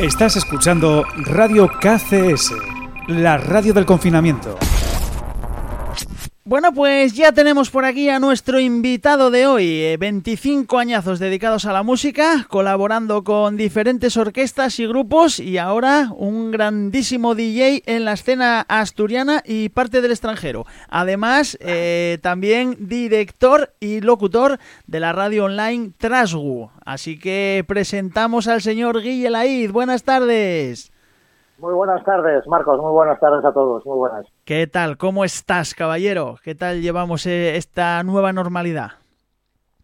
Estás escuchando Radio KCS, la radio del confinamiento. Bueno, pues ya tenemos por aquí a nuestro invitado de hoy, 25 eh, añazos dedicados a la música, colaborando con diferentes orquestas y grupos y ahora un grandísimo DJ en la escena asturiana y parte del extranjero. Además, eh, también director y locutor de la radio online Trasgu. Así que presentamos al señor Guille Laid. Buenas tardes. Muy buenas tardes, Marcos. Muy buenas tardes a todos. Muy buenas. ¿Qué tal? ¿Cómo estás, caballero? ¿Qué tal llevamos eh, esta nueva normalidad?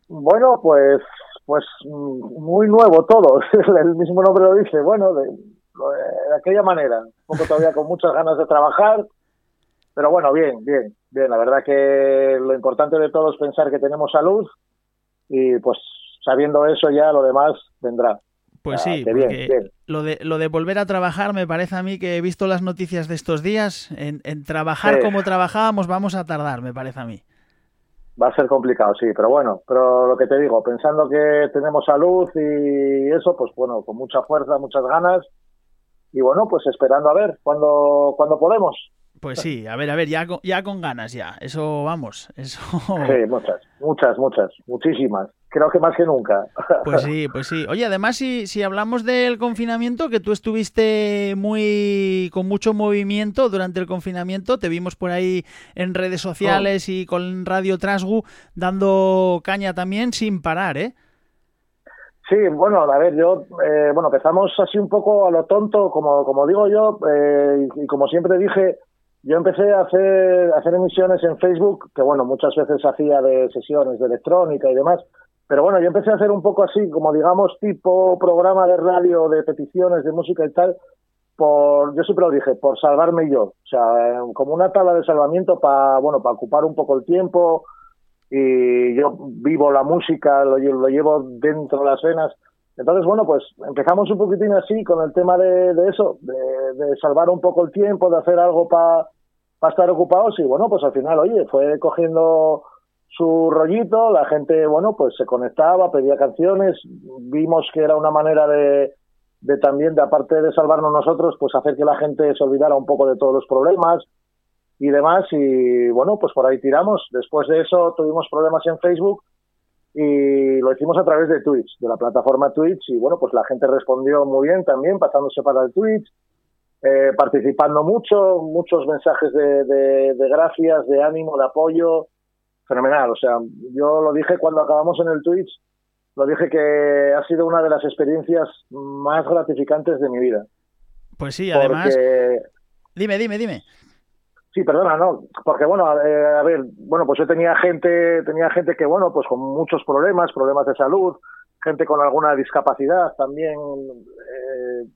Bueno, pues, pues mm, muy nuevo todo. El mismo nombre lo dice. Bueno, de, aquella manera. Un poco todavía con muchas ganas de trabajar. Pero bueno, bien, bien, bien. La verdad que lo importante de todo es pensar que tenemos salud y pues sabiendo eso ya lo demás vendrá. Pues sí, porque Lo, de, lo de volver a trabajar me parece a mí que he visto las noticias de estos días, en, trabajar como trabajábamos vamos a tardar, me parece a mí. Va a ser complicado, sí, pero bueno, pero lo que te digo, pensando que tenemos salud y eso, pues bueno, con mucha fuerza, muchas ganas y bueno, pues esperando a ver cuándo cuando podemos. Pues sí, a ver, a ver, ya con, ya con ganas ya, eso vamos, eso... Sí, muchas, muchas, muchas, muchísimas creo que más que nunca. Pues sí, pues sí. Oye, además, si, si hablamos del confinamiento, que tú estuviste muy con mucho movimiento durante el confinamiento, te vimos por ahí en redes sociales y con Radio Trasgu dando caña también sin parar, ¿eh? Sí, bueno, a ver, yo, eh, bueno, empezamos así un poco a lo tonto, como, como digo yo, eh, y, como siempre dije, yo empecé a hacer, a hacer emisiones en Facebook, que bueno, muchas veces hacía de sesiones de electrónica y demás, pero bueno, yo empecé a hacer un poco así, como digamos, tipo programa de radio, de peticiones, de música y tal, por, yo siempre lo dije, por salvarme yo. O sea, como una tabla de salvamiento para, bueno, para ocupar un poco el tiempo. Y yo vivo la música, lo, lo llevo dentro de las venas. Entonces, bueno, pues empezamos un poquitín así con el tema de, de eso, de, de, salvar un poco el tiempo, de hacer algo para estar ocupados. Y bueno, pues al final, oye, fue cogiendo su rollito, la gente, bueno, pues se conectaba, pedía canciones, vimos que era una manera de, de también, de aparte de salvarnos nosotros, pues hacer que la gente se olvidara un poco de todos los problemas y demás, y bueno, pues por ahí tiramos. Después de eso tuvimos problemas en Facebook y lo hicimos a través de Twitch, de la plataforma Twitch, y bueno, pues la gente respondió muy bien también, pasándose para el Twitch, eh, participando mucho, muchos mensajes de, de, de gracias, de ánimo, de apoyo, fenomenal. O sea, yo lo dije cuando acabamos en el Twitch, lo dije que ha sido una de las experiencias más gratificantes de mi vida. Pues sí, además. Dime, dime, dime. Sí, perdona, no, porque bueno, eh, a ver, bueno, pues yo tenía gente, tenía gente que bueno, pues con muchos problemas, problemas de salud, gente con alguna discapacidad también, eh,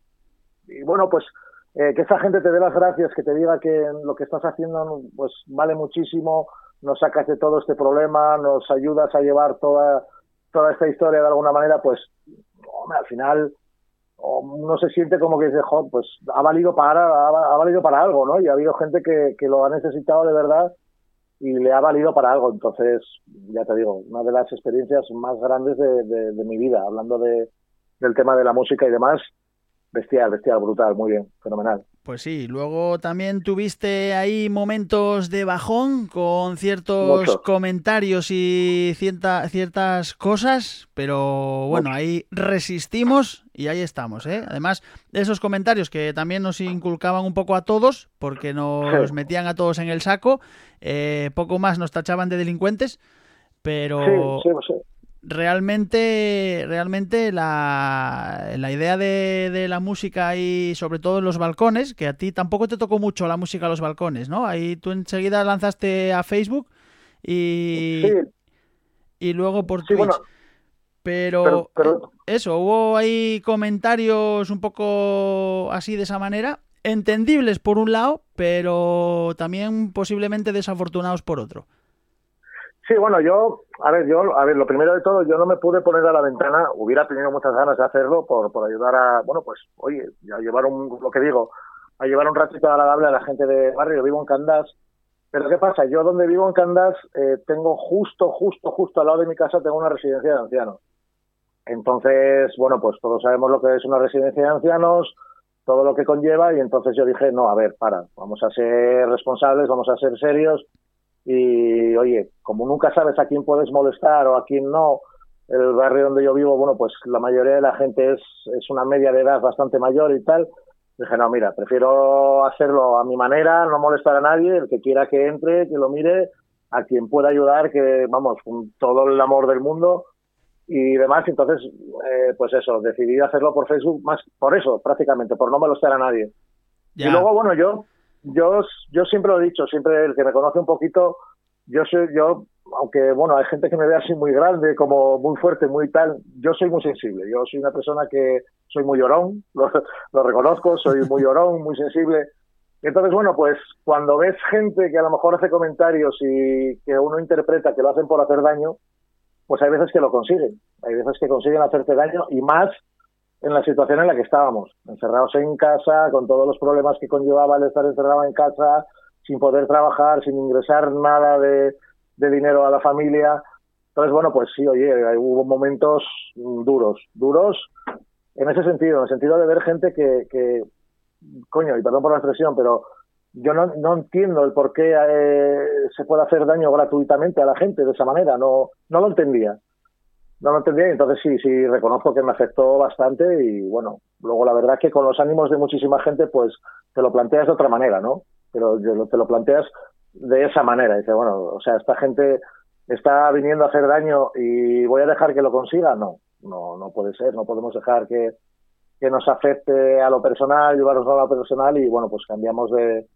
y bueno, pues eh, que esa gente te dé las gracias, que te diga que lo que estás haciendo pues vale muchísimo, nos sacas de todo este problema, nos ayudas a llevar toda, toda esta historia de alguna manera, pues al final uno se siente como que dice, pues ha valido para, ha, valido para algo, ¿no? Y ha habido gente que, que lo ha necesitado de verdad y le ha valido para algo. Entonces, ya te digo, una de las experiencias más grandes de, de, de mi vida, hablando de, del tema de la música y demás, bestial, bestial, brutal, muy bien, fenomenal. Pues sí, luego también tuviste ahí momentos de bajón con ciertos comentarios y ciertas cosas, pero bueno, ahí resistimos y ahí estamos, ¿eh? Además, esos comentarios que también nos inculcaban un poco a todos, porque nos metían a todos en el saco, eh, poco más nos tachaban de delincuentes, pero realmente, realmente la, la idea de, de, la música y sobre todo en los balcones, que a ti tampoco te tocó mucho la música a los balcones, ¿no? Ahí tú enseguida lanzaste a Facebook y, y luego por Twitch. pero, eso, hubo ahí comentarios un poco así de esa manera, entendibles por un lado, pero también posiblemente desafortunados por otro. Sí, bueno, yo, a ver, yo, a ver, lo primero de todo, yo no me pude poner a la ventana, hubiera tenido muchas ganas de hacerlo por, por ayudar a, bueno, pues, oye, a llevar un, lo que digo, a llevar un ratito agradable a la gente de barrio, vivo en Candás, pero ¿qué pasa? Yo donde vivo en Candás, eh, tengo justo, justo, justo al lado de mi casa, tengo una residencia de ancianos. Entonces, bueno, pues todos sabemos lo que es una residencia de ancianos, todo lo que conlleva, y entonces yo dije, no, a ver, para, vamos a ser responsables, vamos a ser serios, y oye, como nunca sabes a quién puedes molestar o a quién no, el barrio donde yo vivo, bueno, pues la mayoría de la gente es, es una media de edad bastante mayor y tal, dije, no, mira, prefiero hacerlo a mi manera, no molestar a nadie, el que quiera que entre, que lo mire, a quien pueda ayudar, que vamos, con todo el amor del mundo y demás. Entonces, eh, pues eso, decidí hacerlo por Facebook, más por eso, prácticamente, por no molestar a nadie. Y luego, bueno, yo, yo, yo siempre lo he dicho, siempre el que me conoce un poquito, yo soy, yo, aunque bueno, hay gente que me ve así muy grande, como muy fuerte, muy tal, yo soy muy sensible. Yo soy una persona que soy muy llorón, lo, lo reconozco, soy muy llorón, muy sensible. Entonces, bueno, pues cuando ves gente que a lo mejor hace comentarios y que uno interpreta que lo hacen por hacer daño, pues hay veces que lo consiguen. Hay veces que consiguen hacerte daño y más en la situación en la que estábamos, encerrados en casa, con todos los problemas que conllevaba el estar encerrado en casa, sin poder trabajar, sin ingresar nada de, dinero a la familia. Entonces, bueno, pues sí, oye, hubo momentos duros, duros en ese sentido, en el sentido de ver gente que, que coño, y perdón por la expresión, pero yo no, entiendo el por qué eh, se puede hacer daño gratuitamente a la gente de esa manera, no, no lo entendía. No lo entendía entonces sí, sí, reconozco que me afectó bastante y bueno, luego la verdad que con los ánimos de muchísima gente pues te lo planteas de otra manera, ¿no? Pero te lo planteas de esa manera, dice, bueno, o sea, esta gente está viniendo a hacer daño y voy a dejar que lo consiga, no, no, no puede ser, no podemos dejar que, que nos afecte a lo personal, llevarnos a lo personal y bueno, pues cambiamos de,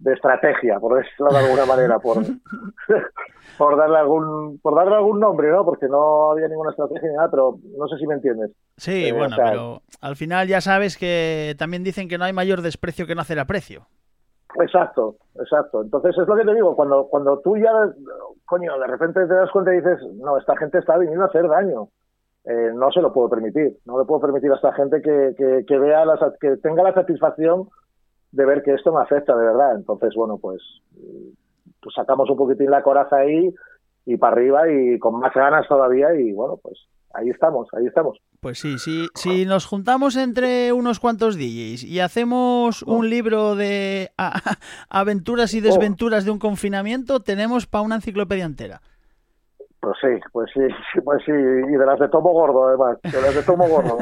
de estrategia, por decirlo de alguna manera, por, por darle algún por darle algún nombre, ¿no? Porque no había ninguna estrategia ni nada, pero no sé si me entiendes. Sí, eh, bueno, pero al final ya sabes que también dicen que no hay mayor desprecio que no hacer aprecio. Exacto, exacto. Entonces es lo que te digo, cuando cuando tú ya, coño, de repente te das cuenta y dices, no, esta gente está viniendo a hacer daño. Eh, no se lo puedo permitir. No le puedo permitir a esta gente que, que, vea, las, que tenga la satisfacción de ver que esto me afecta de verdad. Entonces, bueno, pues, pues sacamos un poquitín la coraza ahí y para arriba y con más ganas todavía y bueno, pues ahí estamos, ahí estamos. Pues sí, sí, si nos juntamos entre unos cuantos DJs y hacemos un oh. libro de aventuras y oh. desventuras de un confinamiento, tenemos para una enciclopedia entera. Pues sí, pues sí, pues sí, y de las de tomo gordo además, de las de tomo gordo.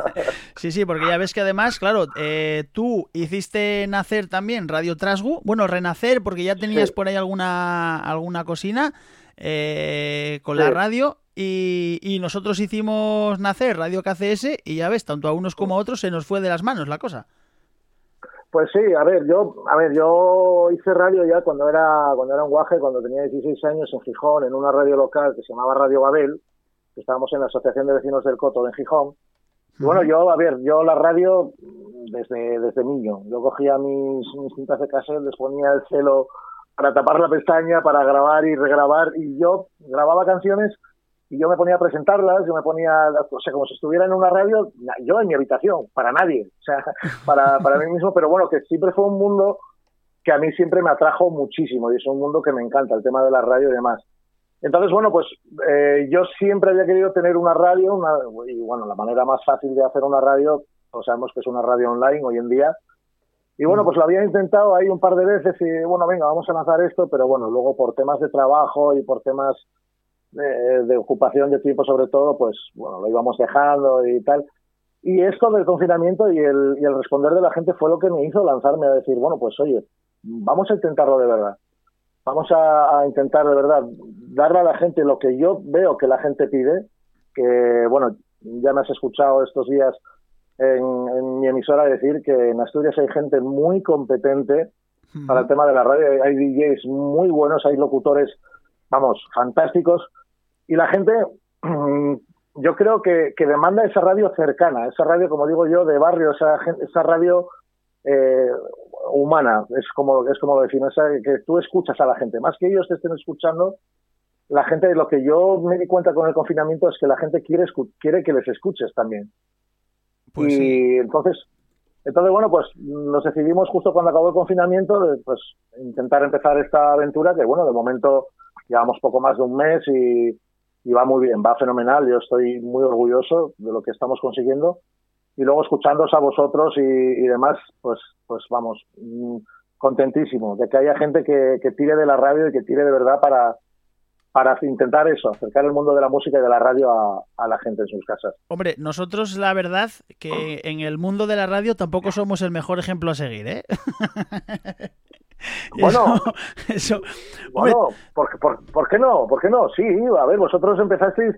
sí, sí, porque ya ves que además, claro, eh, tú hiciste nacer también Radio Trasgu, bueno, renacer porque ya tenías por ahí alguna, alguna cocina eh, con la radio. Y, y, nosotros hicimos nacer Radio KCS y ya ves, tanto a unos como a otros se nos fue de las manos la cosa. Pues sí, a ver, yo, a ver, yo hice radio ya cuando era, cuando era un guaje, cuando tenía 16 años en Gijón, en una radio local que se llamaba Radio Babel, que estábamos en la Asociación de Vecinos del Coto de Gijón. Y bueno, yo, a ver, yo la radio desde, desde niño, yo cogía mis, mis cintas de cassette, les ponía el celo para tapar la pestaña, para grabar y regrabar, y yo grababa canciones y yo me ponía a presentarlas, yo me ponía, o sea, como si estuviera en una radio, yo en mi habitación, para nadie, o sea, para, para mí mismo, pero bueno, que siempre fue un mundo que a mí siempre me atrajo muchísimo y es un mundo que me encanta, el tema de la radio y demás. Entonces, bueno, pues eh, yo siempre había querido tener una radio, una, y bueno, la manera más fácil de hacer una radio, pues sabemos que es una radio online hoy en día, y bueno, pues lo había intentado ahí un par de veces y bueno, venga, vamos a lanzar esto, pero bueno, luego por temas de trabajo y por temas de, ocupación de tiempo sobre todo, pues bueno, lo íbamos dejando y tal. Y esto del confinamiento y el, y el responder de la gente fue lo que me hizo lanzarme a decir, bueno, pues oye, vamos a intentarlo de verdad. Vamos a, intentar de verdad darle a la gente lo que yo veo que la gente pide, que bueno, ya me has escuchado estos días en, en mi emisora decir que en Asturias hay gente muy competente para el tema de la radio, hay DJs muy buenos, hay locutores, vamos, fantásticos, y la gente, yo creo que, demanda esa radio cercana, esa radio, como digo yo, de barrio, esa, esa radio eh, humana, es como, es como lo defino, esa, que tú escuchas a la gente, más que ellos te estén escuchando, la gente, lo que yo me di cuenta con el confinamiento es que la gente quiere, quiere que les escuches también. Pues y entonces, entonces, bueno, pues nos decidimos justo cuando acabó el confinamiento, de, pues intentar empezar esta aventura, que bueno, de momento llevamos poco más de un mes y, y va muy bien, va fenomenal. Yo estoy muy orgulloso de lo que estamos consiguiendo. Y luego escuchándoos a vosotros y, y demás, pues, pues vamos, mm, contentísimo de que haya gente que, que tire de la radio y que tire de verdad para, para intentar eso, acercar el mundo de la música y de la radio a, a, la gente en sus casas. Hombre, nosotros la verdad que en el mundo de la radio tampoco somos el mejor ejemplo a seguir, ¿eh? Bueno, eso, bueno ¿por, por, por, qué no? ¿Por qué no? Sí, a ver, vosotros empezasteis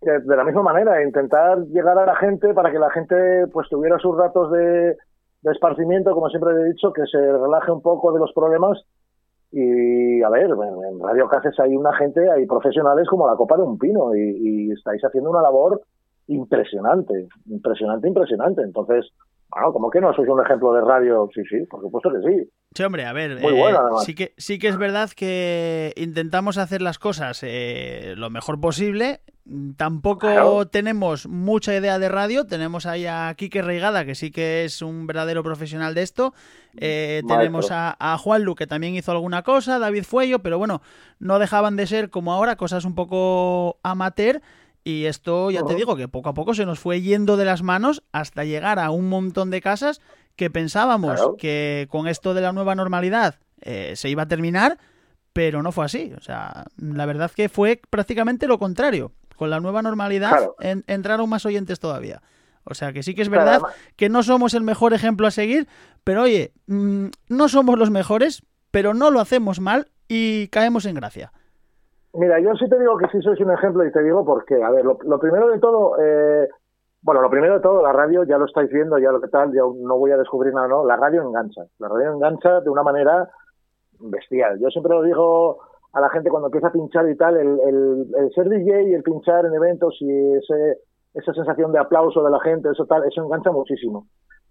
de la misma manera, intentar llegar a la gente para que la gente pues tuviera sus datos de, de esparcimiento, como siempre he dicho, que se relaje un poco de los problemas y a ver, en Radio Cáceres hay una gente, hay profesionales como la copa de un pino y, y, estáis haciendo una labor impresionante, impresionante, impresionante. Entonces, bueno, como que no sois un ejemplo de radio? Sí, sí, por supuesto que sí. Sí, hombre, a ver, Muy eh, sí, que, sí que es verdad que intentamos hacer las cosas eh, lo mejor posible. Tampoco tenemos mucha idea de radio. Tenemos ahí a Quique Reigada, que sí que es un verdadero profesional de esto. Eh, tenemos a, a Juan Lu, que también hizo alguna cosa, David Fuello, pero bueno, no dejaban de ser como ahora cosas un poco amateur. Y esto ya te digo que poco a poco se nos fue yendo de las manos hasta llegar a un montón de casas que pensábamos que con esto de la nueva normalidad eh, se iba a terminar, pero no fue así. O sea, la verdad que fue prácticamente lo contrario. Con la nueva normalidad entraron más oyentes todavía. O sea que sí que es verdad que no somos el mejor ejemplo a seguir, pero oye, mm, no somos los mejores, pero no lo hacemos mal y caemos en gracia. Mira, yo sí te digo que sí sois un ejemplo y te digo por qué. A ver, lo, primero de todo, eh, bueno, lo primero de todo, la radio, ya lo estáis viendo, ya lo que tal, yo no voy a descubrir nada, ¿no? La radio engancha. La radio engancha de una manera bestial. Yo siempre lo digo a la gente cuando empieza a pinchar y tal, el, el, el ser DJ y el pinchar en eventos y ese, esa sensación de aplauso de la gente, eso tal, eso engancha muchísimo.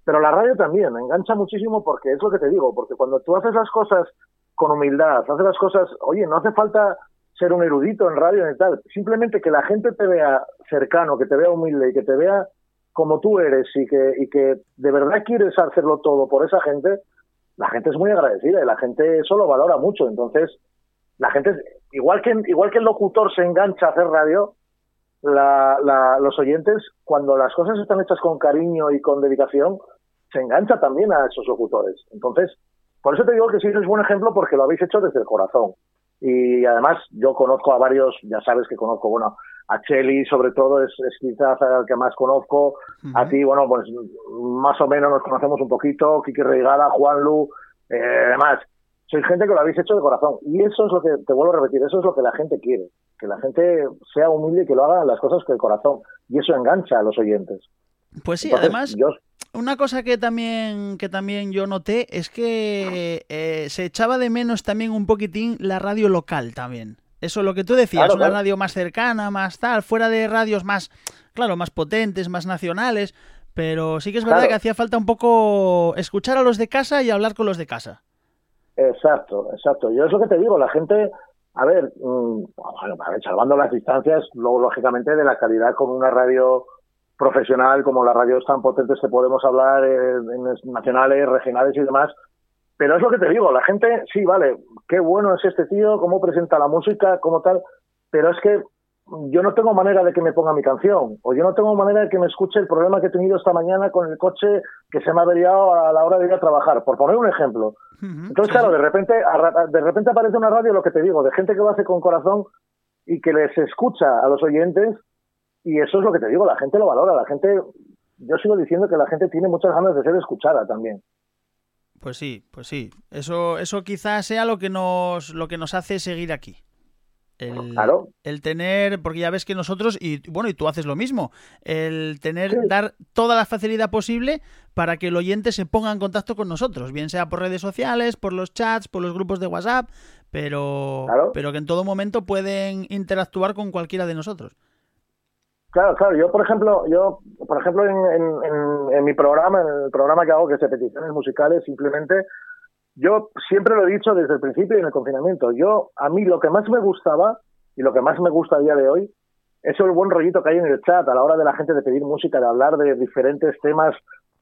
Pero la radio también engancha muchísimo porque es lo que te digo, porque cuando tú haces las cosas con humildad, haces las cosas, oye, no hace falta ser un erudito en radio y tal. Simplemente que la gente te vea cercano, que te vea humilde y que te vea como tú eres y que, y que de verdad quieres hacerlo todo por esa gente, la gente es muy agradecida y la gente eso lo valora mucho. Entonces, la gente, igual que, igual que el locutor se engancha a hacer radio, la, la, los oyentes, cuando las cosas están hechas con cariño y con dedicación, se engancha también a esos locutores. Entonces, por eso te digo que sí es buen ejemplo porque lo habéis hecho desde el corazón y además yo conozco a varios, ya sabes que conozco, bueno, a Cheli sobre todo es, es quizás el que más conozco, a ti, bueno, pues más o menos nos conocemos un poquito, Kiki Reigada, Juan Lu, eh, además, soy gente que lo habéis hecho de corazón. Y eso es lo que, te vuelvo a repetir, eso es lo que la gente quiere, que la gente sea humilde y que lo haga las cosas con el corazón. Y eso engancha a los oyentes. Pues sí, además, una cosa que también, que también yo noté es que eh, se echaba de menos también un poquitín la radio local también. Eso es lo que tú decías, una radio más cercana, más tal, fuera de radios más, claro, más potentes, más nacionales, pero sí que es verdad que hacía falta un poco escuchar a los de casa y hablar con los de casa. Exacto, exacto. Yo es lo que te digo, la gente, a ver, mm, bueno, a ver, salvando las distancias, luego lógicamente de la calidad con una radio profesional como las radios tan potentes que podemos hablar en nacionales, regionales y demás. Pero es lo que te digo, la gente, sí, vale, qué bueno es este tío, cómo presenta la música, cómo tal, pero es que yo no tengo manera de que me ponga mi canción, o yo no tengo manera de que me escuche el problema que he tenido esta mañana con el coche que se me ha averiado a la hora de ir a trabajar, por poner un ejemplo. Entonces, claro, de repente, de repente aparece una radio, lo que te digo, de gente que lo hace con corazón y que les escucha a los oyentes y eso es lo que te digo, la gente lo valora, la gente, yo sigo diciendo que la gente tiene muchas ganas de ser escuchada también. Pues sí, pues sí. Eso, eso quizás sea lo que nos, lo que nos hace seguir aquí. El, claro. el tener, porque ya ves que nosotros, y bueno, y tú haces lo mismo, el tener, dar toda la facilidad posible para que el oyente se ponga en contacto con nosotros, bien sea por redes sociales, por los chats, por los grupos de WhatsApp, pero, pero que en todo momento pueden interactuar con cualquiera de nosotros. Claro, claro. Yo, por ejemplo, yo, por ejemplo, en, en, en, mi programa, en el programa que hago, que es de peticiones musicales, simplemente, yo siempre lo he dicho desde el principio y en el confinamiento. Yo, a mí, lo que más me gustaba y lo que más me gusta a día de hoy es el buen rollito que hay en el chat a la hora de la gente de pedir música, de hablar de diferentes temas,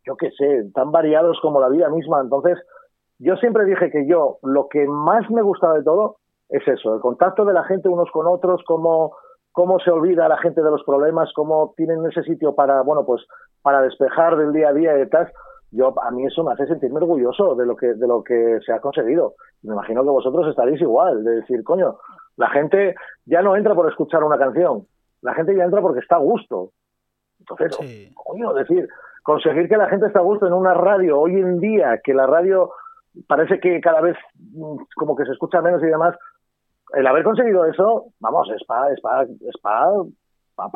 yo qué sé, tan variados como la vida misma. Entonces, yo siempre dije que yo, lo que más me gustaba de todo es eso, el contacto de la gente unos con otros, como cómo se olvida la gente de los problemas, cómo tienen ese sitio para, bueno, pues para despejar del día a día y tal. Yo, a mí eso me hace sentirme orgulloso de lo que, de lo que se ha conseguido. Me imagino que vosotros estaréis igual, de decir, coño, la gente ya no entra por escuchar una canción, la gente ya entra porque está a gusto. Entonces, coño, decir, conseguir que la gente esté a gusto en una radio hoy en día, que la radio parece que cada vez mm, como que se escucha menos y demás, el haber conseguido eso, vamos, es para es para es para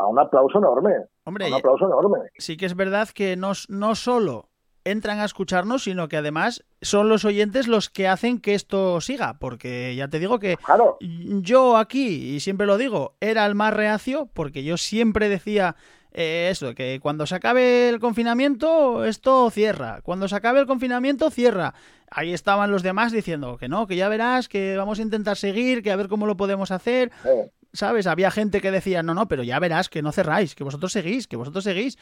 un aplauso enorme. Hombre, un aplauso enorme. Sí que es verdad que no, no solo entran a escucharnos, sino que además son los oyentes los que hacen que esto siga, porque ya te digo que yo aquí, y siempre lo digo, era el más reacio, porque yo siempre decía eh, eso, que cuando se acabe el confinamiento, esto cierra, cuando se acabe el confinamiento, cierra. Ahí estaban los demás diciendo que no, que ya verás, que vamos a intentar seguir, que a ver cómo lo podemos hacer. ¿Sabes? Había gente que decía, no, no, pero ya verás, que no cerráis, que vosotros seguís, que vosotros seguís.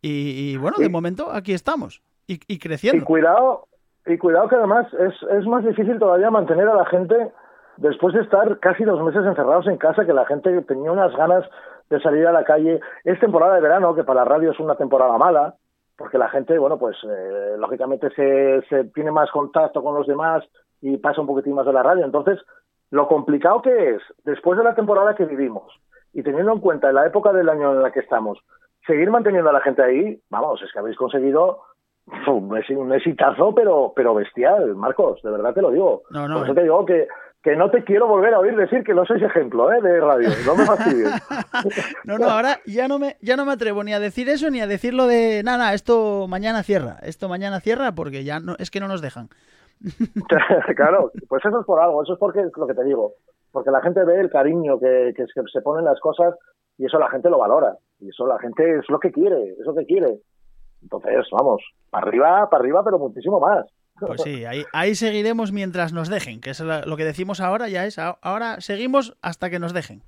Y, bueno, de momento aquí estamos y, creciendo. Y cuidado, y cuidado que además es, es más difícil todavía mantener a la gente después de estar casi dos meses encerrados en casa, que la gente tenía unas ganas de salir a la calle. Es temporada de verano, que para la radio es una temporada mala, porque la gente, bueno, pues eh, lógicamente se, se tiene más contacto con los demás y pasa un poquitín más de la radio. Entonces, lo complicado que es, después de la temporada que vivimos, y teniendo en cuenta la época del año en la que estamos, seguir manteniendo a la gente ahí, vamos, es que habéis conseguido un exitazo, pero, pero bestial, Marcos, de verdad te lo digo. No, no, Por eso te digo que, que no te quiero volver a oír decir que no sois ejemplo ¿eh? de radio, no me fastidies. no, no, ahora ya no, me, ya no me atrevo ni a decir eso ni a decirlo de, nada, esto mañana cierra, esto mañana cierra porque ya no, es que no nos dejan. claro, pues eso es por algo, eso es porque lo que te digo, porque la gente ve el cariño que, que se ponen las cosas y eso la gente lo valora, y eso la gente es lo que quiere, es lo que quiere. Entonces, vamos, para arriba, para arriba, pero muchísimo más. Pues sí, ahí, ahí seguiremos mientras nos dejen, que es lo que decimos ahora, ya es, ahora seguimos hasta que nos dejen.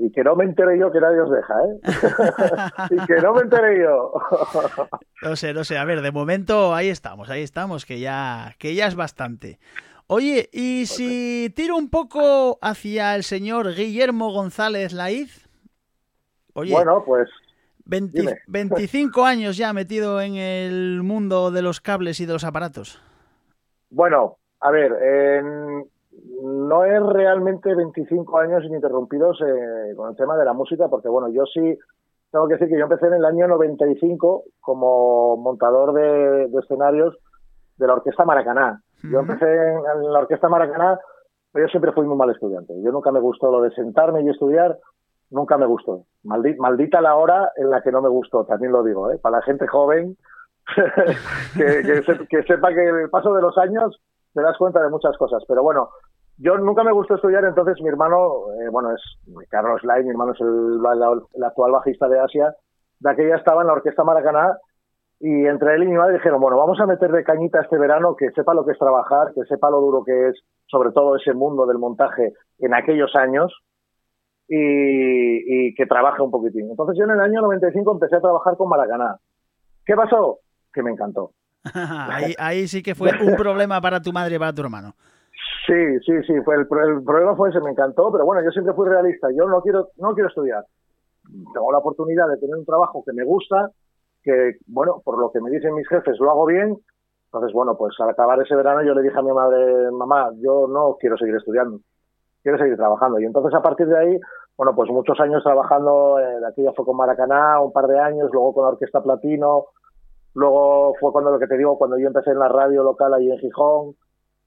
Y que no me entere yo que nadie os deja, ¿eh? y que no me entere yo. no sé, no sé. A ver, de momento ahí estamos, ahí estamos, que ya, que ya es bastante. Oye, ¿y si tiro un poco hacia el señor Guillermo González Laiz? Oye, bueno, pues 25 años ya metido en el mundo de los cables y de los aparatos. Bueno, a ver, no es realmente 25 años ininterrumpidos eh, con el tema de la música, porque bueno, yo sí tengo que decir que yo empecé en el año 95 como montador de, escenarios de la Orquesta Maracaná. Yo empecé en, la Orquesta Maracaná, pero yo siempre fui muy mal estudiante. Yo nunca me gustó lo de sentarme y estudiar nunca me gustó. Maldita, la hora en la que no me gustó, también lo digo, ¿eh? para la gente joven que, sepa que el paso de los años te das cuenta de muchas cosas. Pero bueno, yo nunca me gustó estudiar, entonces mi hermano, eh, bueno, es Carlos Lai, mi hermano es el, actual bajista de Asia, de aquella estaba en la Orquesta Maracaná y entre él y mi madre dijeron, bueno, vamos a meterle cañita este verano, que sepa lo que es trabajar, que sepa lo duro que es, sobre todo ese mundo del montaje en aquellos años, y, que trabaje un poquitín. Entonces yo en el año 95 empecé a trabajar con Maracaná. ¿Qué pasó? Que me encantó. ahí, sí que fue un problema para tu madre y para tu hermano. Sí, sí, sí, fue el, problema fue ese, me encantó, pero bueno, yo siempre fui realista, yo no quiero, no quiero estudiar. Tengo la oportunidad de tener un trabajo que me gusta, que, bueno, por lo que me dicen mis jefes, lo hago bien. Entonces, bueno, pues al acabar ese verano yo le dije a mi madre, mamá, yo no quiero seguir estudiando, quiero seguir trabajando. Y entonces a partir de ahí bueno, pues muchos años trabajando, eh, aquí ya fue con Maracaná, un par de años, luego con la Orquesta Platino, luego fue cuando lo que te digo, cuando yo empecé en la radio local ahí en Gijón,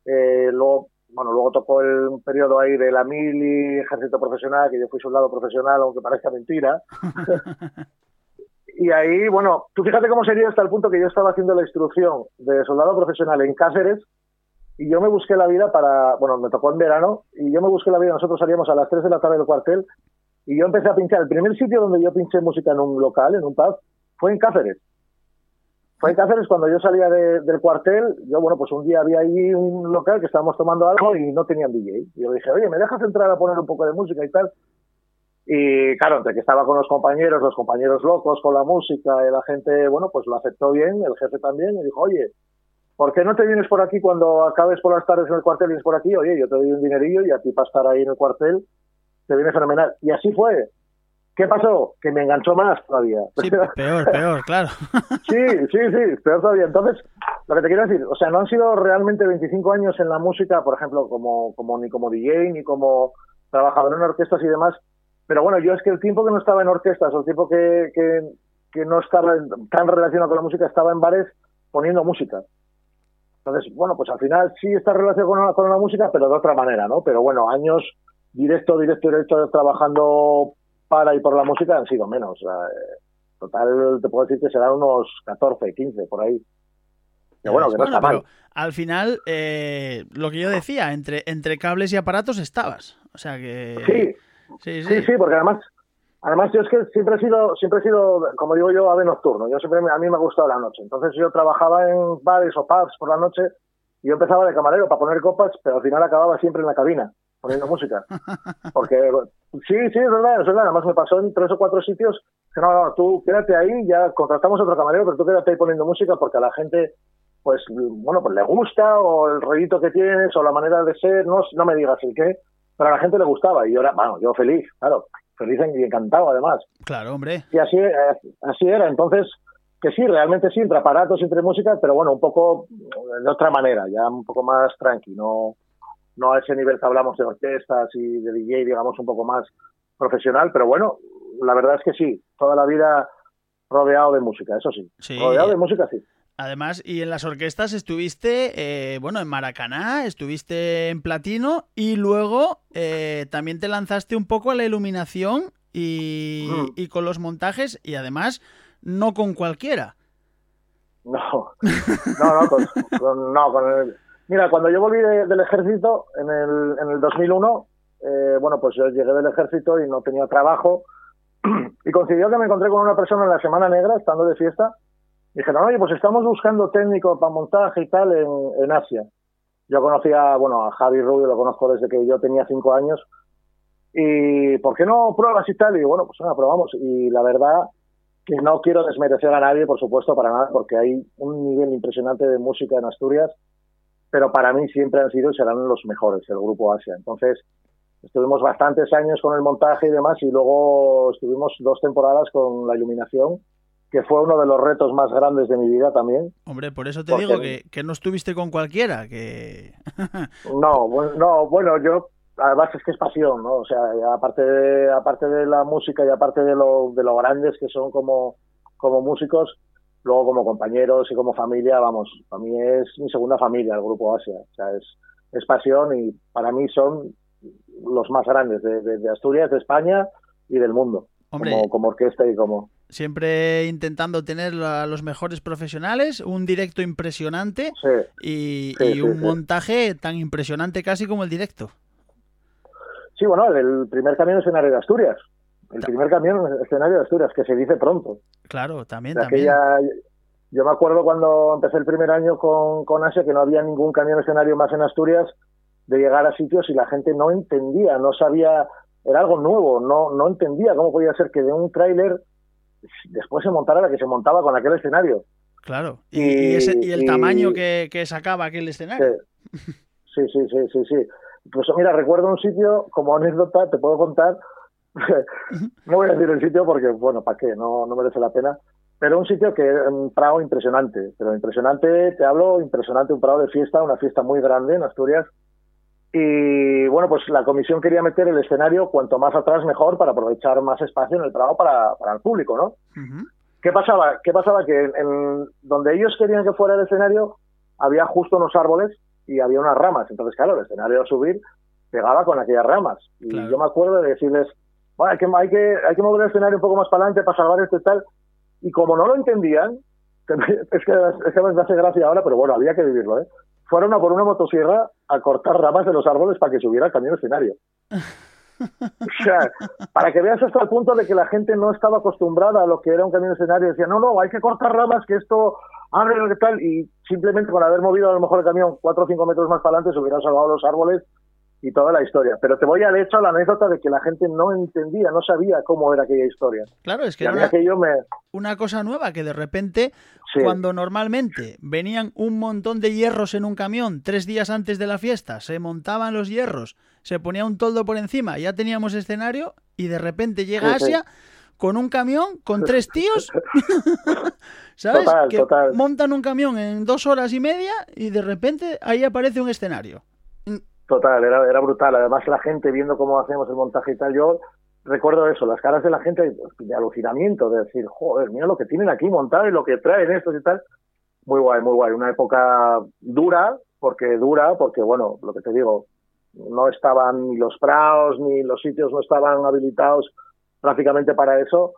eh, luego, bueno, luego tocó el periodo ahí de la mili, ejército profesional, que yo fui soldado profesional, aunque parezca mentira. y ahí, bueno, tú fíjate cómo sería hasta el punto que yo estaba haciendo la instrucción de soldado profesional en Cáceres, y yo me busqué la vida para, bueno, me tocó en verano, y yo me busqué la vida, nosotros salíamos a las 3 de la tarde del cuartel, y yo empecé a pinchar, el primer sitio donde yo pinché música en un local, en un pub, fue en Cáceres. Fue en Cáceres cuando yo salía del cuartel, yo, bueno, pues un día había ahí un local que estábamos tomando algo y no tenían DJ. Y yo dije, oye, ¿me dejas entrar a poner un poco de música y tal? Y claro, entre que estaba con los compañeros, los compañeros locos con la música, y la gente, bueno, pues lo aceptó bien, el jefe también, y dijo, oye, ¿por qué no te vienes por aquí cuando acabes por las tardes en el cuartel y vienes por aquí? Oye, yo te doy un dinerillo y a ti para estar ahí en el cuartel te viene fenomenal. Y así fue. ¿Qué pasó? Que me enganchó más todavía. Sí, peor, peor, claro. sí, sí, sí, peor todavía. Entonces, lo que te quiero decir, o sea, no han sido realmente 25 años en la música, por ejemplo, como, como ni como DJ, ni como trabajador en orquestas y demás. Pero bueno, yo es que el tiempo que no estaba en orquestas, o el tiempo que, que, que no estaba tan relacionado con la música, estaba en bares poniendo música. Entonces, bueno, pues al final sí está relacionado con la, con la música, pero de otra manera, ¿no? Pero bueno, años directo, directo, directo trabajando para y por la música han sido menos. Eh, total, te puedo decir que serán unos 14, 15 por ahí. Pero bueno, que no está mal. Al final, eh, lo que yo decía, entre, entre cables y aparatos estabas. O sea que. Sí, sí, sí, sí, porque además, además yo es que siempre he sido, siempre he sido, como digo yo, ave nocturno. Yo siempre, a mí me ha gustado la noche. Entonces yo trabajaba en bares o pubs por la noche y yo empezaba de camarero para poner copas, pero al final acababa siempre en la cabina poniendo música. Porque sí, sí, es verdad, es verdad. Además me pasó en tres o cuatro sitios que no, no, tú quédate ahí, ya contratamos otro camarero, pero tú quédate ahí poniendo música porque a la gente, pues, bueno, pues le gusta o el rollito que tienes o la manera de ser, no, no me digas el qué, pero a la gente le gustaba y ahora, bueno, yo feliz, claro, feliz y encantado además. Claro, hombre. Y así, eh, así era. Entonces, que sí, realmente sí, entre aparatos, entre música, pero bueno, un poco de otra manera, ya un poco más tranqui, no no a ese nivel que hablamos de orquestas y de DJ, digamos, un poco más profesional, pero bueno, la verdad es que sí, toda la vida rodeado de música, eso sí. Rodeado de música, sí. Además, y en las orquestas estuviste, eh, bueno, en Maracaná, estuviste en Platino y luego eh, también te lanzaste un poco a la iluminación y, mm. y, con los montajes y además no con cualquiera. No, no, no, con, no, con el, Mira, cuando yo volví del ejército en el, en el 2001, eh, bueno, pues yo llegué del ejército y no tenía trabajo. y coincidió que me encontré con una persona en la Semana Negra, estando de fiesta. Dijeron, oye, pues estamos buscando técnico para montaje y tal en, en Asia. Yo conocía, bueno, a Javi Rubio, lo conozco desde que yo tenía cinco años. Y, ¿por qué no pruebas y tal? Y bueno, pues nada, probamos. Y la verdad que no quiero desmerecer a nadie, por supuesto, para nada, porque hay un nivel impresionante de música en Asturias pero para mí siempre han sido y serán los mejores, el Grupo Asia. Entonces, estuvimos bastantes años con el montaje y demás, y luego estuvimos dos temporadas con la iluminación, que fue uno de los retos más grandes de mi vida también. Hombre, por eso te digo que, que, no estuviste con cualquiera, que... no, bueno, no, bueno, yo, además es que es pasión, ¿no? O sea, aparte de, aparte de la música y aparte de lo, de lo grandes que son como, como músicos, luego como compañeros y como familia, vamos, para mí es mi segunda familia el Grupo Asia, o sea, es, es pasión y para mí son los más grandes de, Asturias, de España y del mundo, como, como orquesta y como... Siempre intentando tener a los mejores profesionales, un directo impresionante y, un montaje tan impresionante casi como el directo. Sí, bueno, el primer camión escenario de Asturias. El primer camión escenario de Asturias, que se dice pronto. Claro, también, Yo me acuerdo cuando empecé el primer año con, con Asia que no había ningún camión escenario más en Asturias de llegar a sitios y la gente no entendía, no sabía, era algo nuevo, no, no entendía cómo podía ser que de un tráiler después se montara la que se montaba con aquel escenario. Claro, y, el tamaño que, que, sacaba aquel escenario. Sí, sí, sí, sí, sí. Pues mira, recuerdo un sitio, como anécdota, te puedo contar, no voy a decir el sitio porque, bueno, ¿para qué? No, no merece la pena. Pero un sitio que un Prado impresionante, pero impresionante, te hablo, impresionante, un Prado de fiesta, una fiesta muy grande en Asturias. Y bueno, pues la comisión quería meter el escenario cuanto más atrás mejor para aprovechar más espacio en el Prado para, para el público, ¿no? ¿Qué pasaba? ¿Qué pasaba? Que en, donde ellos querían que fuera el escenario había justo unos árboles y había unas ramas. Entonces, claro, el escenario a subir pegaba con aquellas ramas. Y yo me acuerdo de decirles, bueno, hay que, hay que, hay que mover el escenario un poco más para adelante para salvar esto y tal. Y como no lo entendían, es que, es que me hace gracia ahora, pero bueno, había que vivirlo, ¿eh? Fueron a por una motosierra a cortar ramas de los árboles para que subiera el camión escenario. O sea, para que veas hasta el punto de que la gente no estaba acostumbrada a lo que era un camión escenario, decía, no, no, hay que cortar ramas, que esto abre lo que tal, y simplemente con haber movido a lo mejor el camión cuatro o cinco metros más para adelante se hubieran salvado los árboles y toda la historia. Pero te voy al hecho, a la anécdota de que la gente no entendía, no sabía cómo era aquella historia. Claro, es que era una, cosa nueva que de repente, cuando normalmente venían un montón de hierros en un camión tres días antes de la fiesta, se montaban los hierros, se ponía un toldo por encima, ya teníamos escenario y de repente llega Asia con un camión con tres tíos, ¿sabes? que montan un camión en dos horas y media y de repente ahí aparece un escenario. Total, era, era brutal. Además, la gente viendo cómo hacemos el montaje y tal, yo recuerdo eso, las caras de la gente de alucinamiento, de decir, joder, mira lo que tienen aquí montado y lo que traen estos y tal. Muy guay, muy guay. Una época dura, porque dura, porque bueno, lo que te digo, no estaban ni los praos ni los sitios no estaban habilitados prácticamente para eso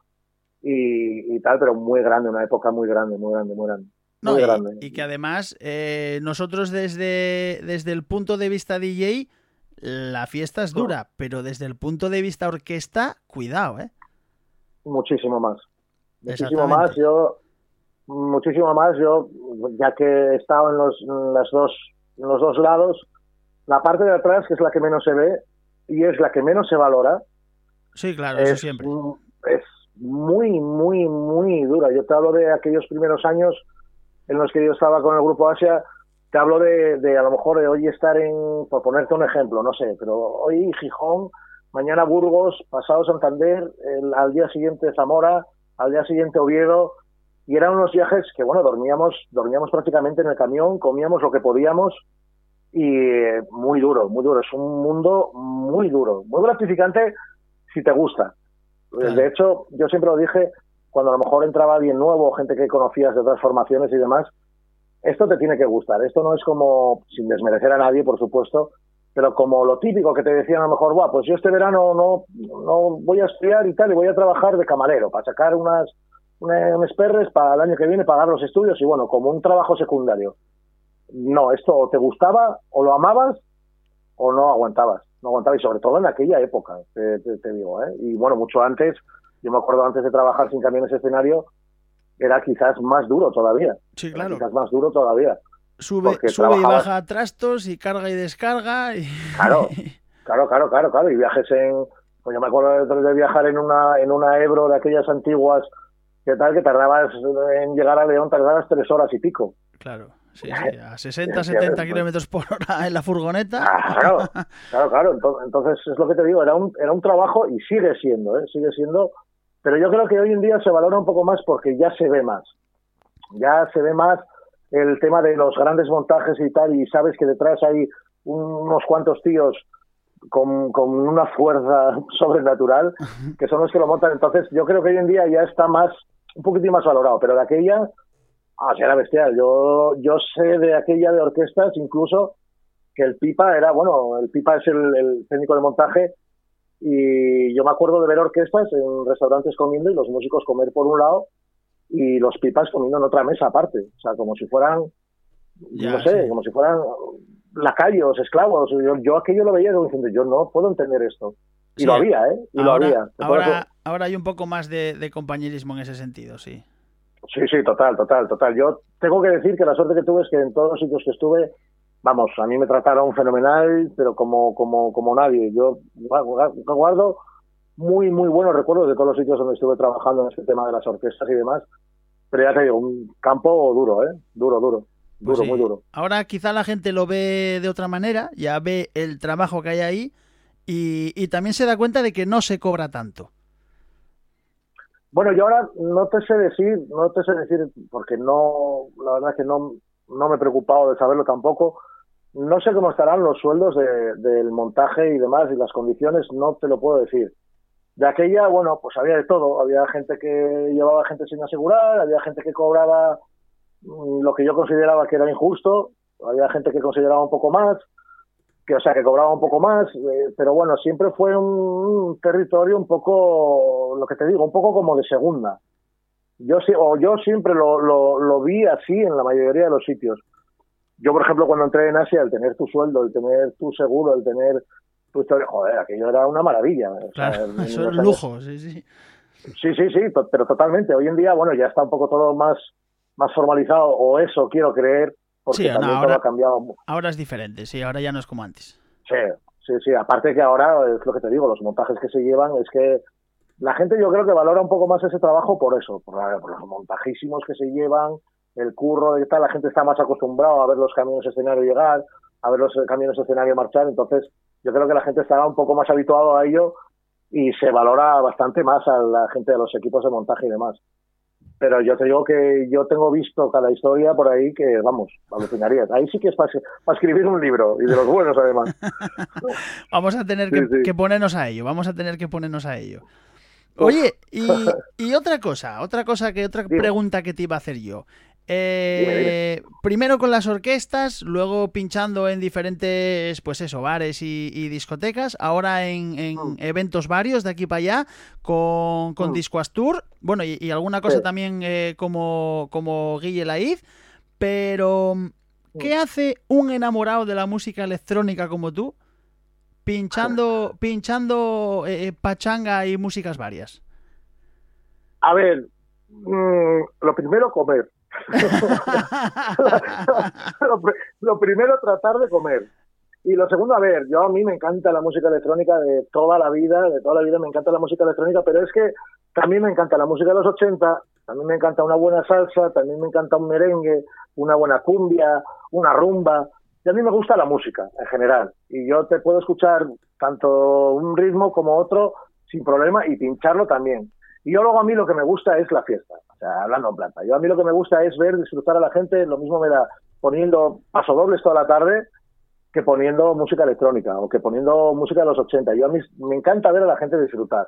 y, tal, pero muy grande, una época muy grande, muy grande, muy grande. Muy grande. Y, que además eh, nosotros desde, desde el punto de vista DJ, la fiesta es dura, pero desde el punto de vista orquesta, cuidado, ¿eh? Muchísimo más. Muchísimo más. Yo, muchísimo más. Yo, ya que he estado en los, las dos, en los dos lados, la parte de atrás, que es la que menos se ve y es la que menos se valora, Sí, claro, eso siempre. Es muy, muy, muy dura. Yo te hablo de aquellos primeros años en los que yo estaba con el Grupo Asia, te hablo de, de a lo mejor de hoy estar en, por ponerte un ejemplo, no sé, pero hoy Gijón, mañana Burgos, pasado Santander, al día siguiente Zamora, al día siguiente Oviedo, y eran unos viajes que, bueno, dormíamos, dormíamos prácticamente en el camión, comíamos lo que podíamos, y eh, muy duro, muy duro. Es un mundo muy duro, muy gratificante si te gusta. De hecho, yo siempre lo dije, cuando a lo mejor entraba alguien nuevo, gente que conocías de otras formaciones y demás, esto te tiene que gustar. Esto no es como, sin desmerecer a nadie, por supuesto, pero como lo típico que te decían a lo mejor, Buah, pues yo este verano no, no voy a estudiar y tal, y voy a trabajar de camarero para sacar unas, unas perres para el año que viene, pagar los estudios y bueno, como un trabajo secundario. No, esto te gustaba o lo amabas o no aguantabas no aguantaba y sobre todo en aquella época, te, digo, ¿eh? Y bueno, mucho antes, yo me acuerdo antes de trabajar sin camiones escenario, era quizás más duro todavía. Sí, claro. Quizás más duro todavía. Sube, sube y baja trastos y carga y descarga. Y... Claro, claro, claro, claro, claro. Y viajes en. Pues yo me acuerdo de viajar en una, en una Ebro de aquellas antiguas, que tal, que tardabas en llegar a León, tardabas tres horas y pico. Claro. Sí, a 60, 70 kilómetros por hora en la furgoneta. claro, claro, claro. Entonces, es lo que te digo, era un, era un trabajo y sigue siendo, ¿eh? sigue siendo. Pero yo creo que hoy en día se valora un poco más porque ya se ve más. Ya se ve más el tema de los grandes montajes y tal, y sabes que detrás hay unos cuantos tíos con, con una fuerza sobrenatural que son los que lo montan. Entonces, yo creo que hoy en día ya está más, un poquitín más valorado, pero de aquella Ah, era bestial. Yo, yo sé de aquella de orquestas incluso que el Pipa era, bueno, el Pipa es el, técnico de montaje y yo me acuerdo de ver orquestas en restaurantes comiendo y los músicos comer por un lado y los pipas comiendo en otra mesa aparte. O sea, como si fueran, no sé, como si fueran lacayos, esclavos. Yo, yo aquello lo veía diciendo, yo no puedo entender esto. Y lo había, ¿eh? Y lo había. Ahora, ahora hay un poco más de compañerismo en ese sentido, sí. Sí, sí, total, total, total. Yo tengo que decir que la suerte que tuve es que en todos los sitios que estuve, vamos, a mí me trataron fenomenal, pero como, como, como nadie. Yo guardo muy, muy buenos recuerdos de todos los sitios donde estuve trabajando en este tema de las orquestas y demás. Pero ya te digo, un campo duro, ¿eh? Duro, duro. Pues duro, muy duro. Ahora quizá la gente lo ve de otra manera, ya ve el trabajo que hay ahí y, y también se da cuenta de que no se cobra tanto. Bueno, yo ahora no te sé decir, no te sé decir, porque no, la verdad es que no, no me he preocupado de saberlo tampoco. No sé cómo estarán los sueldos de, del montaje y demás y las condiciones, no te lo puedo decir. De aquella, bueno, pues había de todo. Había gente que llevaba gente sin asegurar, había gente que cobraba mm, lo que yo consideraba que era injusto, había gente que consideraba un poco más, que o sea que cobraba un poco más, eh, pero bueno, siempre fue un, territorio un poco, lo que te digo, un poco como de segunda. Yo o yo siempre lo, lo, vi así en la mayoría de los sitios. Yo, por ejemplo, cuando entré en Asia, el tener tu sueldo, el tener tu seguro, el tener tu historia, joder, aquello era una maravilla. Claro, eso es lujo, sí, sí. Sí, sí, sí, pero totalmente. Hoy en día, bueno, ya está un poco todo más, más formalizado, o eso quiero creer, porque sí, también ahora, todo ha cambiado. Ahora es diferente, sí, ahora ya no es como antes. Sí, sí, sí. Aparte que ahora, es lo que te digo, los montajes que se llevan es que la gente yo creo que valora un poco más ese trabajo por eso, por, los montajísimos que se llevan, el curro de tal, la gente está más acostumbrada a ver los camiones escenario llegar, a ver los camiones escenario marchar, entonces yo creo que la gente estará un poco más habituado a ello y se valora bastante más a la gente de los equipos de montaje y demás. Pero yo te digo que yo tengo visto cada historia por ahí que, vamos, alucinarías. Ahí sí que es para, escribir un libro, y de los buenos además. vamos a tener que, ponernos a ello, vamos a tener que ponernos a ello. Oye, y, otra cosa, otra cosa que, otra pregunta que te iba a hacer yo. Eh, primero con las orquestas, luego pinchando en diferentes, pues eso, bares y, discotecas, ahora en, mm. eventos varios de aquí para allá, con, con mm. Disco Astur, bueno, y, alguna cosa también eh, como, como Guille Laiz, pero mm, ¿qué hace un enamorado de la música electrónica como tú pinchando, pinchando eh, pachanga y músicas varias? A ver, lo primero comer lo, primero, tratar de comer. Y lo segundo, a ver, yo a mí me encanta la música electrónica de toda la vida, de toda la vida me encanta la música electrónica, pero es que también me encanta la música de los 80, también me encanta una buena salsa, también me encanta un merengue, una buena cumbia, una rumba. Y a mí me gusta la música en general. Y yo te puedo escuchar tanto un ritmo como otro sin problema y pincharlo también. Y yo luego a mí lo que me gusta es la fiesta, o sea, hablando en plata. Yo a mí lo que me gusta es ver, disfrutar a la gente, lo mismo me da poniendo pasodobles toda la tarde que poniendo música electrónica o que poniendo música de los 80. Yo a mí me encanta ver a la gente disfrutar.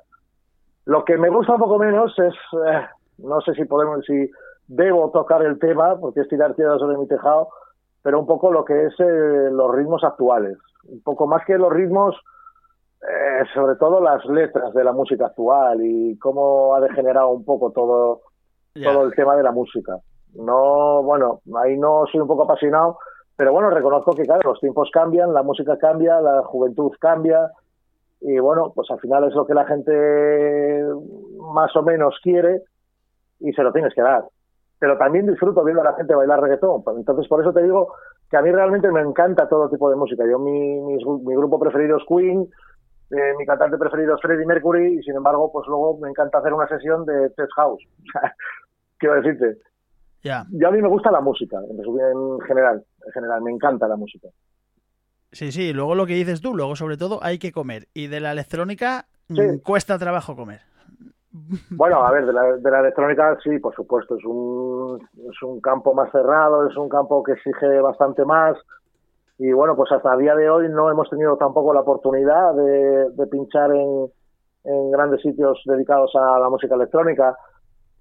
Lo que me gusta un poco menos es, eh, no sé si podemos, si debo tocar el tema, porque es tirar piedras sobre mi tejado, pero un poco lo que es eh, los ritmos actuales. Un poco más que los ritmos eh, sobre todo las letras de la música actual y cómo ha degenerado un poco todo, todo el tema de la música. No, bueno, ahí no soy un poco apasionado, pero bueno, reconozco que claro, los tiempos cambian, la música cambia, la juventud cambia y bueno, pues al final es lo que la gente más o menos quiere y se lo tienes que dar. Pero también disfruto viendo a la gente bailar reggaetón. Entonces, por eso te digo que a mí realmente me encanta todo tipo de música. Yo, mi, mi, mi grupo preferido es Queen, eh, mi cantante preferido es Freddie Mercury y sin embargo, pues luego me encanta hacer una sesión de test house. Quiero decirte. Ya. Yo a mí me gusta la música, en general, en general, me encanta la música. Sí, sí, luego lo que dices tú, luego sobre todo hay que comer. Y de la electrónica mm, cuesta trabajo comer. Bueno, a ver, de la, de la, electrónica sí, por supuesto, es un, es un campo más cerrado, es un campo que exige bastante más, y bueno, pues hasta el día de hoy no hemos tenido tampoco la oportunidad de, pinchar en, grandes sitios dedicados a la música electrónica.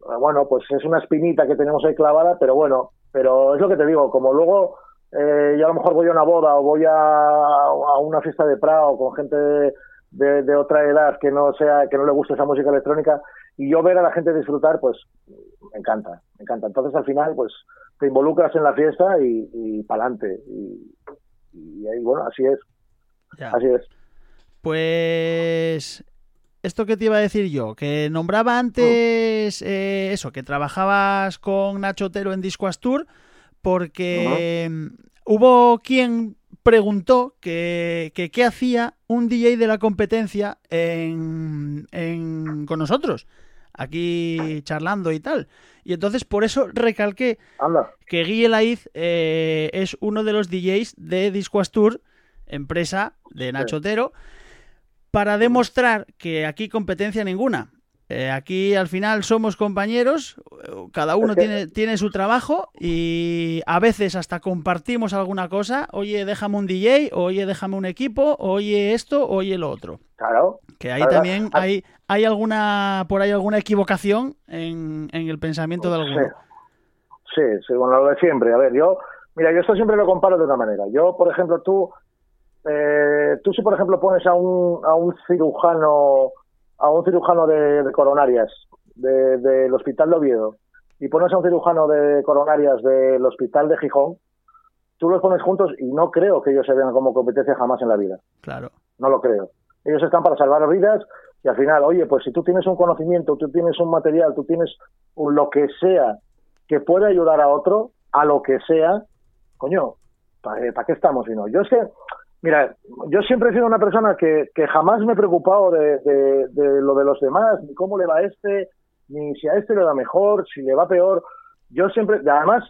Eh, bueno, pues es una espinita que tenemos ahí clavada, pero bueno, pero es lo que te digo, como luego eh, yo a lo mejor voy a una boda o voy a, una fiesta de Prado con gente de, otra edad que no sea que no le guste esa música electrónica y yo ver a la gente disfrutar, pues me encanta, me encanta. Entonces al final, pues te involucras en la fiesta y, y para adelante. Y ahí, bueno, así es. Así es. Pues esto que te iba a decir yo, que nombraba antes eh, eso, que trabajabas con Nacho Otero en Disco Astur, porque hubo quien preguntó que, qué hacía un DJ de la competencia en, con nosotros, aquí charlando y tal. Y entonces por eso recalqué que Guille Laiz eh, es uno de los DJs de Disco Astur, empresa de Nacho Otero, para demostrar que aquí competencia ninguna. Eh, aquí al final somos compañeros, cada uno tiene, tiene su trabajo y a veces hasta compartimos alguna cosa. Oye, déjame un DJ, oye, déjame un equipo, oye esto, oye lo otro. Claro. Que ahí también hay, hay alguna, por ahí alguna equivocación en, en el pensamiento de alguno. Sí. sí, bueno, lo de siempre. A ver, yo, mira, yo esto siempre lo comparo de una manera. Yo, por ejemplo, tú, eh, tú si por ejemplo pones a un, a un cirujano a un cirujano de, coronarias del Hospital de Oviedo y pones a un cirujano de coronarias del Hospital de Gijón, tú los pones juntos y no creo que ellos se vean como competencia jamás en la vida. Claro. No lo creo. Ellos están para salvar vidas y al final, oye, pues si tú tienes un conocimiento, tú tienes un material, tú tienes lo que sea que pueda ayudar a otro, a lo que sea, coño, ¿para, qué estamos? Y no? Yo es que Mira, yo siempre he sido una persona que, que jamás me he preocupado de, de, lo de los demás, ni cómo le va a este, ni si a este le va mejor, si le va peor. Yo siempre, además,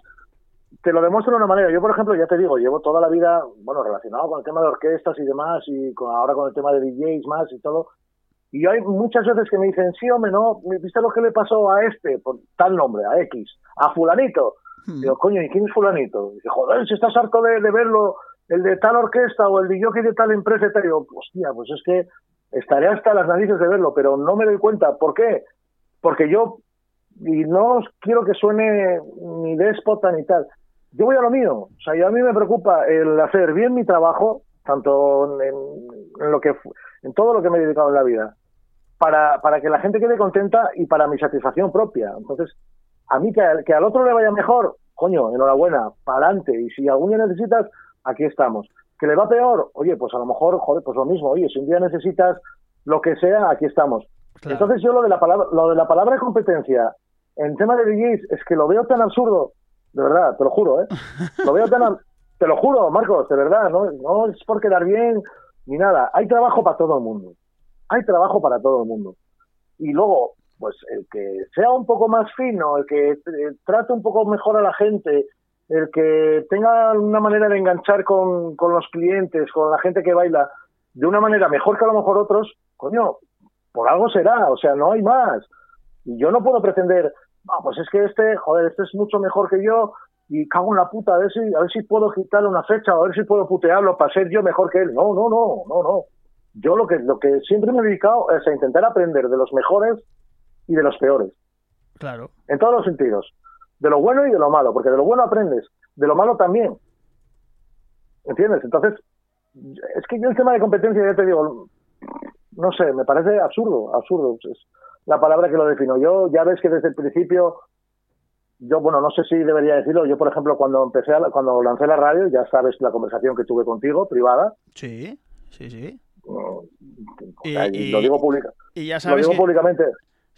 te lo demuestro de una manera. Yo, por ejemplo, ya te digo, llevo toda la vida, bueno, relacionado con el tema de orquestas y demás, y con, ahora con el tema de DJs más y todo. Y hay muchas veces que me dicen, sí, hombre, no, ¿viste lo que le pasó a este? Por tal nombre, a X, a fulanito. Hmm. Digo, coño, ¿y quién es fulanito? dice, joder, si estás harto de, verlo, el de tal orquesta o el de yo que de tal empresa y tal. digo, hostia, pues es que estaré hasta las narices de verlo, pero no me doy cuenta. ¿Por qué? Porque yo, y no quiero que suene ni déspota ni tal, yo voy a lo mío. O sea, a mí me preocupa el hacer bien mi trabajo, tanto en, lo que en todo lo que me he dedicado en la vida, para, para que la gente quede contenta y para mi satisfacción propia. Entonces, a mí que, que al otro le vaya mejor, coño, enhorabuena, para adelante. Y si algún día necesitas, aquí estamos. Que le va peor, oye, pues a lo mejor, joder, pues lo mismo. Oye, si un día necesitas lo que sea, aquí estamos. Entonces yo lo de la palabra, lo de la palabra competencia en tema de DJs es que lo veo tan absurdo, de verdad, te lo juro, ¿eh? Lo veo tan, te lo juro, Marcos, de verdad, no, no es por quedar bien ni nada. Hay trabajo para todo el mundo. Hay trabajo para todo el mundo. Y luego, pues el que sea un poco más fino, el que eh, trate un poco mejor a la gente, el que tenga una manera de enganchar con, con los clientes, con la gente que baila, de una manera mejor que a lo mejor otros, coño, por algo será, o sea, no hay más. Y yo no puedo pretender, ah, pues es que este, joder, este es mucho mejor que yo, y cago en la puta, a ver si, a ver si puedo quitarle una fecha, a ver si puedo putearlo para ser yo mejor que él. No, no, no, no, no. Yo lo que, lo que siempre me he dedicado es a intentar aprender de los mejores y de los peores. Claro. En todos los sentidos. De lo bueno y de lo malo, porque de lo bueno aprendes, de lo malo también. ¿Entiendes? Entonces, es que yo el tema de competencia, ya te digo, no sé, me parece absurdo, absurdo. Es la palabra que lo defino. Yo ya ves que desde el principio yo, bueno, no sé si debería decirlo. Yo, por ejemplo, cuando empecé, a, cuando lancé la radio, ya sabes la conversación que tuve contigo, privada. Sí, sí, sí. y, lo digo, pública, y ya sabes lo digo públicamente.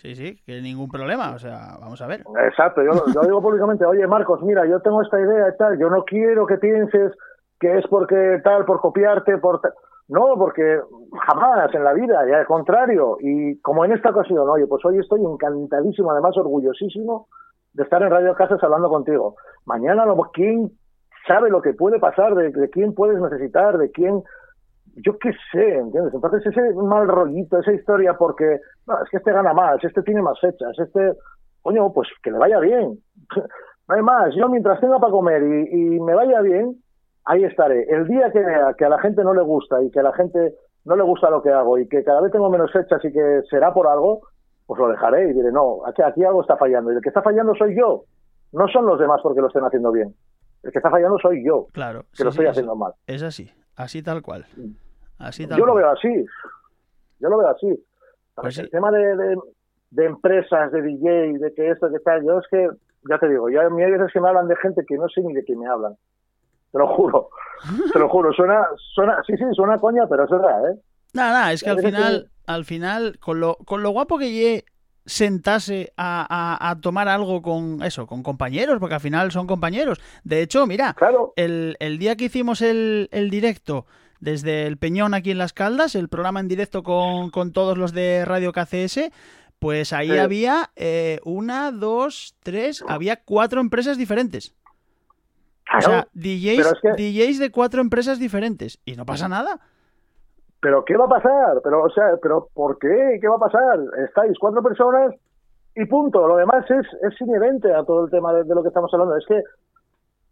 Sí, sí, que ningún problema. O sea, vamos a ver. Exacto, yo, yo digo públicamente, oye, Marcos, mira, yo tengo esta idea y tal. Yo no quiero que pienses que es porque tal, por copiarte, por No, porque jamás en la vida, ya al contrario. Y como en esta ocasión, oye, pues hoy estoy encantadísimo, además orgullosísimo de estar en Radio Casas hablando contigo. Mañana, ¿quién sabe lo que puede pasar? De, quién puedes necesitar? ¿De quién? Yo qué sé, ¿entiendes? Entonces ese mal rollito, esa historia, porque no, es que este gana más, este tiene más fechas, este, coño, pues que le vaya bien. no hay más, yo mientras tenga para comer y, y me vaya bien, ahí estaré. El día que vea que a la gente no le gusta y que a la gente no le gusta lo que hago y que cada vez tengo menos fechas y que será por algo, pues lo dejaré y diré, no, aquí, aquí algo está fallando. Y el que está fallando soy yo, no son los demás porque lo estén haciendo bien. El que está fallando soy yo, claro, que lo estoy haciendo mal. Es así, así tal cual. Así yo lo veo así, yo lo veo así. Pues el tema de, de, empresas, de DJ, de que esto, que tal, yo es que, ya te digo, yo, a mí hay veces que me hablan de gente que no sé ni de quién me hablan. Te lo juro, te lo juro, suena, suena, sí, sí, suena coña, pero es verdad, ¿eh? Nada, nada, es que al final, al final, con lo, con lo guapo que llegue sentase a, tomar algo con eso, con compañeros, porque al final son compañeros. De hecho, mira, el, día que hicimos el, directo desde el Peñón aquí en Las Caldas, el programa en directo con, todos los de Radio KCS, pues ahí había eh, una, dos, tres, había cuatro empresas diferentes. o sea, DJs, DJs de cuatro empresas diferentes. Y no pasa nada pero ¿qué va a pasar? Pero, o sea, pero ¿por qué? ¿Qué va a pasar? Estáis cuatro personas y punto. Lo demás es, es inherente a todo el tema de, lo que estamos hablando. Es que,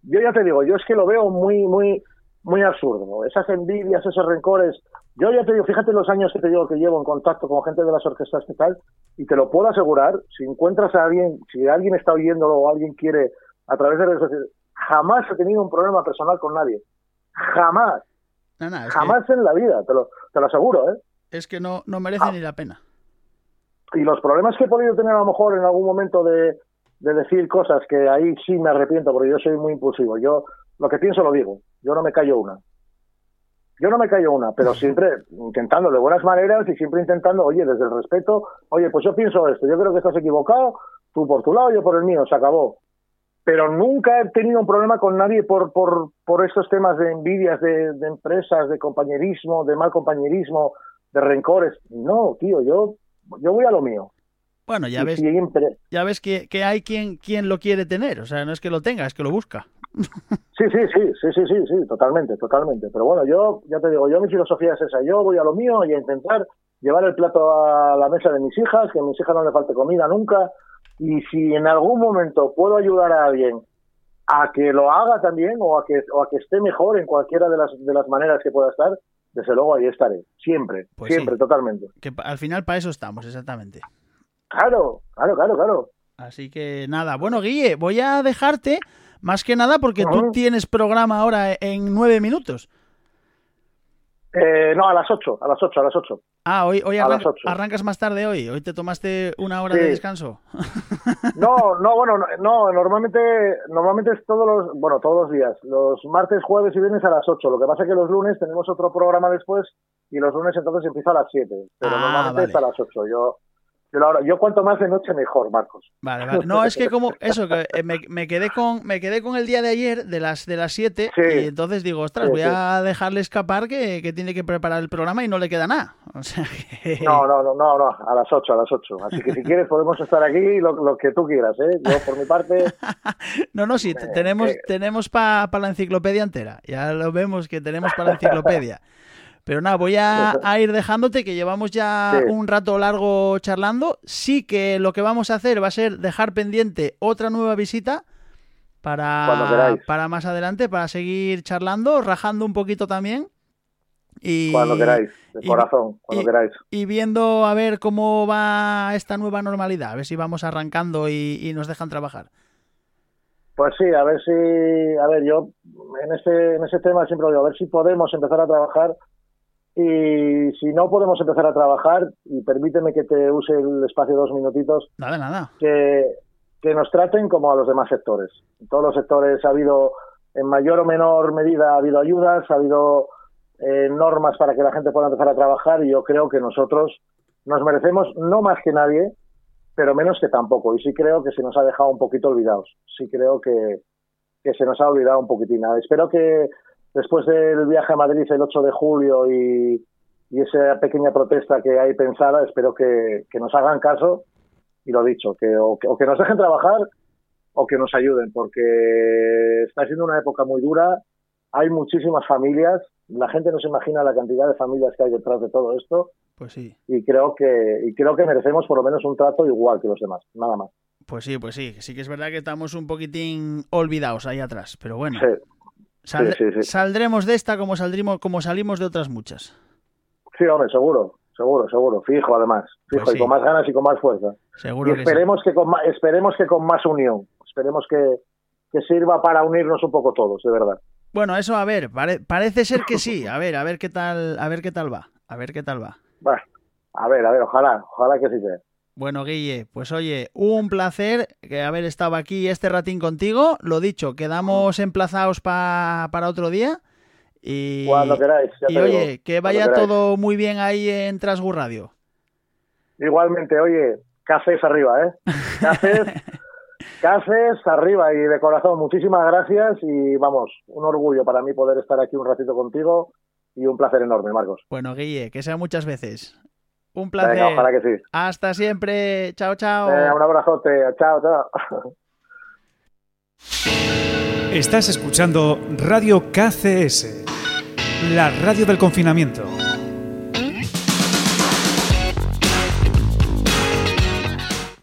yo ya te digo, yo es que lo veo muy, muy, muy absurdo. Esas envidias, esos rencores. Yo ya te digo, fíjate los años que te digo que llevo en contacto con gente de las orquestas que tal, y te lo puedo asegurar, si encuentras a alguien, si alguien está oyéndolo o alguien quiere a través de redes sociales, jamás he tenido un problema personal con nadie. Jamás. Jamás en la vida, te lo, te lo aseguro, ¿eh? Es que no, no merece ah. ni la pena. Y los problemas que he podido tener a lo mejor en algún momento de, de decir cosas que ahí sí me arrepiento porque yo soy muy impulsivo. Yo lo que pienso lo digo. Yo no me callo una. Yo no me callo una, pero siempre intentando de buenas maneras y siempre intentando, oye, desde el respeto, oye, pues yo pienso esto, yo creo que estás equivocado, tú por tu lado, yo por el mío, se acabó. Pero nunca he tenido un problema con nadie por, por, por estos temas de envidias de, de empresas, de compañerismo, de mal compañerismo, de rencores. No, tío, yo, yo voy a lo mío. Bueno, ya Y ves, siempre- ya ves que, que hay quien, quien lo quiere tener. O sea, no es que lo tenga, es que lo busca. Sí, sí, sí, sí, sí, sí, sí, totalmente, totalmente. Pero bueno, yo, ya te digo, yo mi filosofía es esa. Yo voy a lo mío y a intentar llevar el plato a la mesa de mis hijas, que a mis hijas no le falte comida nunca. Y si en algún momento puedo ayudar a alguien a que lo haga también o a que, o a que esté mejor en cualquiera de las, de las maneras que pueda estar, desde luego ahí estaré. Siempre, Pues siempre, sí. totalmente. Que al final para eso estamos, exactamente. Claro, claro, claro, claro. Así que nada, bueno, Guille, voy a dejarte más que nada porque tú tienes programa ahora en nueve minutos. Eh, no, a las 8, a las 8, a las 8. Ah, hoy, hoy arran- arrancas más tarde hoy. Hoy te tomaste una hora Sí. de descanso. No, no, bueno, no, no, normalmente, normalmente es todos los, bueno, todos los días, los martes, jueves y viernes a las 8. Lo que pasa es que los lunes tenemos otro programa después y los lunes entonces empieza a las 7. Pero Ah, normalmente vale. es a las 8. Yo, yo, la hora- yo cuanto más de noche mejor, Marcos. Vale, vale. No, es que como eso, que eh, me, me quedé con me quedé con el día de ayer de las de las 7 Sí. y entonces digo, ostras, Sí, voy sí. a dejarle escapar que, que tiene que preparar el programa y no le queda nada. O sea que... No, no, no, no, no, a las 8, a las 8. Así que si quieres podemos estar aquí lo, lo que tú quieras, ¿eh? Yo por mi parte, No, no, sí, te- tenemos, eh. tenemos para la enciclopedia entera. Ya lo vemos que tenemos para la enciclopedia. Pero nada, voy a, a ir dejándote que llevamos ya Sí. un rato largo charlando. Sí que lo que vamos a hacer va a ser dejar pendiente otra nueva visita para, para más adelante, para seguir charlando, rajando un poquito también. Y, cuando queráis, de y- corazón, cuando y- queráis. y viendo a ver cómo va esta nueva normalidad, a ver si vamos arrancando y, y nos dejan trabajar. Pues sí, a ver si, a ver, yo en ese, en ese tema siempre lo digo, a ver si podemos empezar a trabajar y si no podemos empezar a trabajar, y permíteme que te use el espacio dos minutitos, Nada, nada. que, que nos traten como a los demás sectores. En todos los sectores ha habido, en mayor o menor medida, ha habido ayudas, ha habido eh, normas para que la gente pueda empezar a trabajar y yo creo que nosotros nos merecemos no más que nadie, pero menos que tampoco. Y sí creo que se nos ha dejado un poquito olvidados. Sí creo que, que se nos ha olvidado un poquitín. Espero que después del viaje a Madrid el 8 de julio y, y esa pequeña protesta que hay pensada, espero que, que nos hagan caso y lo dicho, que o, que o que nos dejen trabajar o que nos ayuden, porque está siendo una época muy dura, hay muchísimas familias, la gente no se imagina la cantidad de familias que hay detrás de todo esto Pues sí, y creo que y creo que merecemos por lo menos un trato igual que los demás, nada más. pues sí, pues sí. Sí que es verdad que estamos un poquitín olvidados ahí atrás, pero bueno. Sí, sí, sí. Saldremos de esta como saldrimos, como salimos de otras muchas. sí, hombre, seguro, seguro, seguro, fijo además, fijo Pues y con más ganas y con más fuerza. Seguro y que sí. esperemos que con más, esperemos que con más unión, esperemos que, que sirva para unirnos un poco todos, de verdad. Bueno, eso a ver, pare- parece ser que sí. A ver, a ver qué tal, a ver qué tal va. A ver qué tal va. A ver, a ver, ojalá, ojalá que sí sea. Bueno, Guille, pues oye, un placer que haber estado aquí este ratín contigo. Lo dicho, quedamos emplazados pa- para otro día. Y, Cuando queráis. ya y te oye, digo, que vaya todo muy bien ahí en Trasgu Radio. Igualmente, oye, cafés arriba, ¿eh? Cafés, cafés arriba y de corazón, muchísimas gracias y vamos, un orgullo para mí poder estar aquí un ratito contigo y un placer enorme, Marcos. Bueno, Guille, que sea muchas veces. Un placer. Venga, ojalá que sí. Hasta siempre. Chao, chao. Venga, un abrazote, chao, chao. Estás escuchando Radio KCS, la radio del confinamiento.